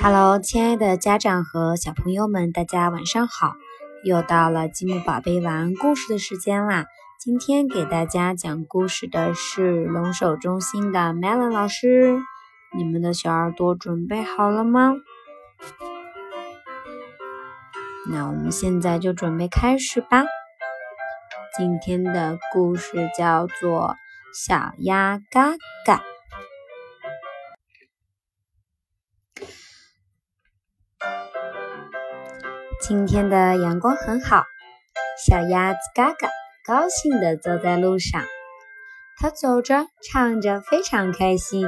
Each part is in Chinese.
Hello，亲爱的家长和小朋友们，大家晚上好！又到了积木宝贝晚安故事的时间啦。今天给大家讲故事的是龙首中心的 Melon 老师。你们的小耳朵准备好了吗？那我们现在就准备开始吧。今天的故事叫做《小鸭嘎嘎》。今天的阳光很好，小鸭子嘎嘎高兴地走在路上。它走着，唱着，非常开心，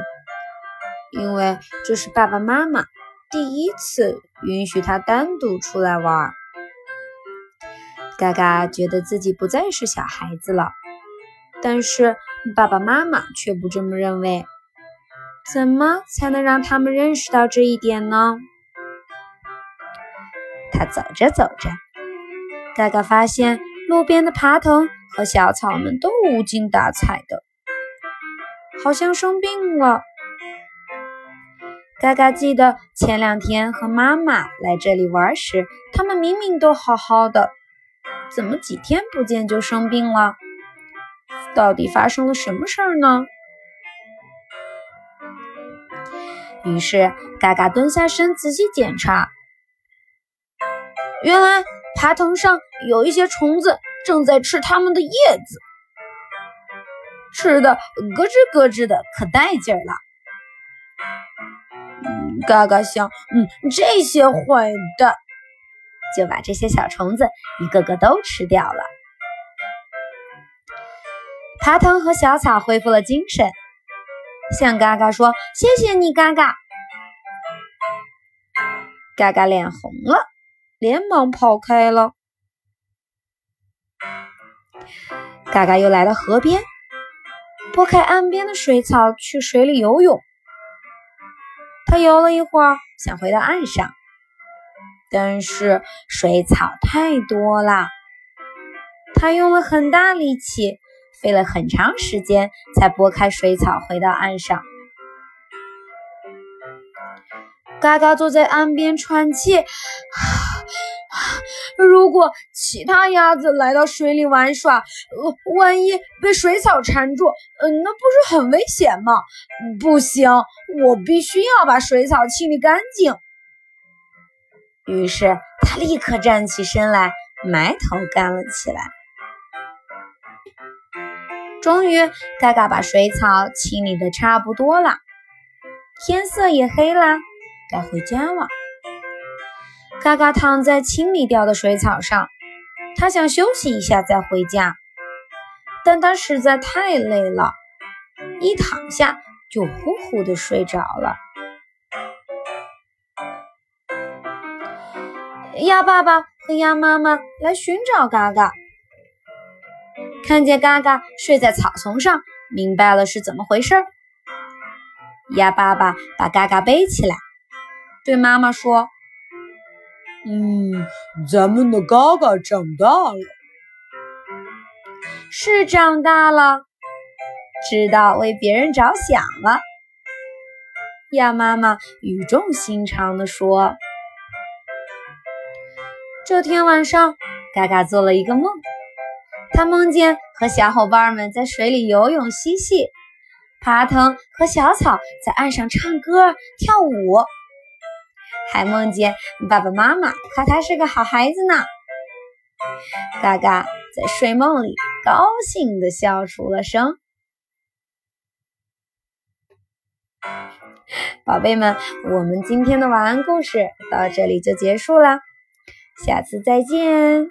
因为这是爸爸妈妈第一次允许它单独出来玩。嘎嘎觉得自己不再是小孩子了，但是爸爸妈妈却不这么认为。怎么才能让他们认识到这一点呢？他走着走着，嘎嘎发现路边的爬藤和小草们都无精打采的，好像生病了。嘎嘎记得前两天和妈妈来这里玩时，他们明明都好好的，怎么几天不见就生病了？到底发生了什么事儿呢？于是嘎嘎蹲下身仔细检查。原来爬藤上有一些虫子正在吃它们的叶子，吃的咯吱咯吱的，可带劲儿了。嘎嘎想，嗯，这些坏蛋就把这些小虫子一个个都吃掉了。爬藤和小草恢复了精神，向嘎嘎说：“谢谢你，嘎嘎。”嘎嘎脸红了。连忙跑开了。嘎嘎又来到河边，拨开岸边的水草，去水里游泳。他游了一会儿，想回到岸上，但是水草太多了，他用了很大力气，费了很长时间，才拨开水草回到岸上。嘎嘎坐在岸边喘气。如果其他鸭子来到水里玩耍，呃，万一被水草缠住，嗯，那不是很危险吗？不行，我必须要把水草清理干净。于是他立刻站起身来，埋头干了起来。终于，嘎嘎把水草清理的差不多了，天色也黑了，该回家了。嘎嘎躺在清理掉的水草上，他想休息一下再回家，但他实在太累了，一躺下就呼呼的睡着了。鸭爸爸和鸭妈妈来寻找嘎嘎，看见嘎嘎睡在草丛上，明白了是怎么回事。鸭爸爸把嘎嘎背起来，对妈妈说。嗯，咱们的嘎嘎长大了，是长大了，知道为别人着想了。鸭妈妈语重心长地说：“这天晚上，嘎嘎做了一个梦，他梦见和小伙伴们在水里游泳嬉戏，爬藤和小草在岸上唱歌跳舞。”还梦见爸爸妈妈夸他是个好孩子呢。嘎嘎在睡梦里高兴地笑出了声。宝贝们，我们今天的晚安故事到这里就结束了，下次再见。